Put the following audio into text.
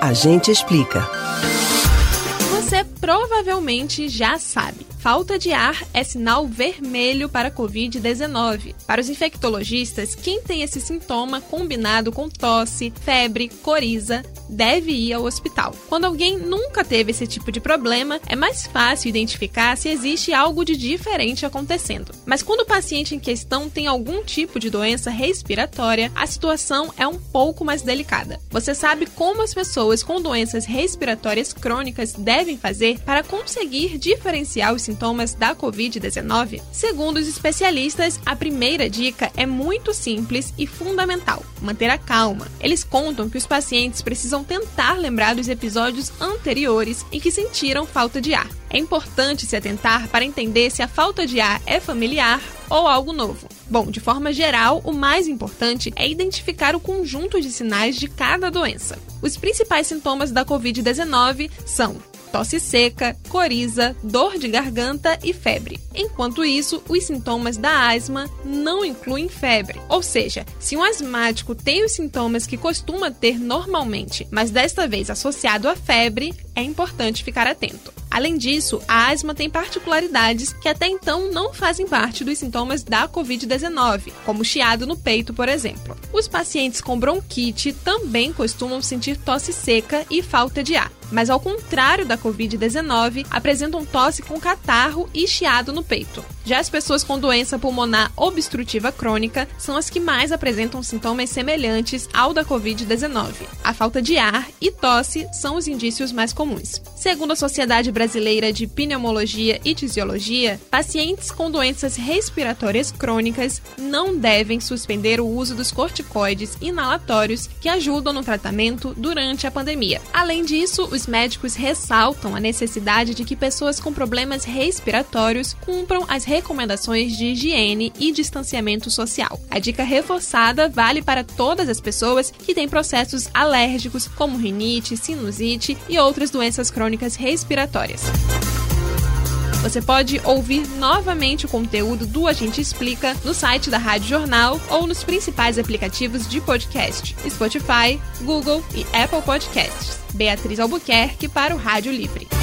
A gente explica. Você provavelmente já sabe. Falta de ar é sinal vermelho para a Covid-19. Para os infectologistas, quem tem esse sintoma combinado com tosse, febre, coriza, deve ir ao hospital. Quando alguém nunca teve esse tipo de problema, é mais fácil identificar se existe algo de diferente acontecendo. Mas quando o paciente em questão tem algum tipo de doença respiratória, a situação é um pouco mais delicada. Você sabe como as pessoas com doenças respiratórias crônicas devem fazer para conseguir diferenciar os sintomas da Covid-19? Segundo os especialistas, a primeira dica é muito simples e fundamental: manter a calma. Eles contam que os pacientes precisam precisam tentar lembrar dos episódios anteriores em que sentiram falta de ar. É importante se atentar para entender se a falta de ar é familiar ou algo novo. Bom, de forma geral, o mais importante é identificar o conjunto de sinais de cada doença. Os principais sintomas da Covid-19 são tosse seca, coriza, dor de garganta e febre. Enquanto isso, os sintomas da asma não incluem febre. Ou seja, se um asmático tem os sintomas que costuma ter normalmente, mas desta vez associado à febre, é importante ficar atento. Além disso, a asma tem particularidades que até então não fazem parte dos sintomas da Covid-19, como chiado no peito, por exemplo. Os pacientes com bronquite também costumam sentir tosse seca e falta de ar mas ao contrário da Covid-19, apresentam tosse com catarro e chiado no peito. Já as pessoas com doença pulmonar obstrutiva crônica são as que mais apresentam sintomas semelhantes ao da Covid-19. A falta de ar e tosse são os indícios mais comuns. Segundo a Sociedade Brasileira de Pneumologia e Tisiologia, pacientes com doenças respiratórias crônicas não devem suspender o uso dos corticoides inalatórios que ajudam no tratamento durante a pandemia. Além disso, os médicos ressaltam a necessidade de que pessoas com problemas respiratórios cumpram as recomendações de higiene e distanciamento social. A dica reforçada vale para todas as pessoas que têm processos alérgicos, como rinite, sinusite e outras doenças crônicas respiratórias. Você pode ouvir novamente o conteúdo do A Gente Explica no site da Rádio Jornal ou nos principais aplicativos de podcast: Spotify, Google e Apple Podcasts. Beatriz Albuquerque para o Rádio Livre.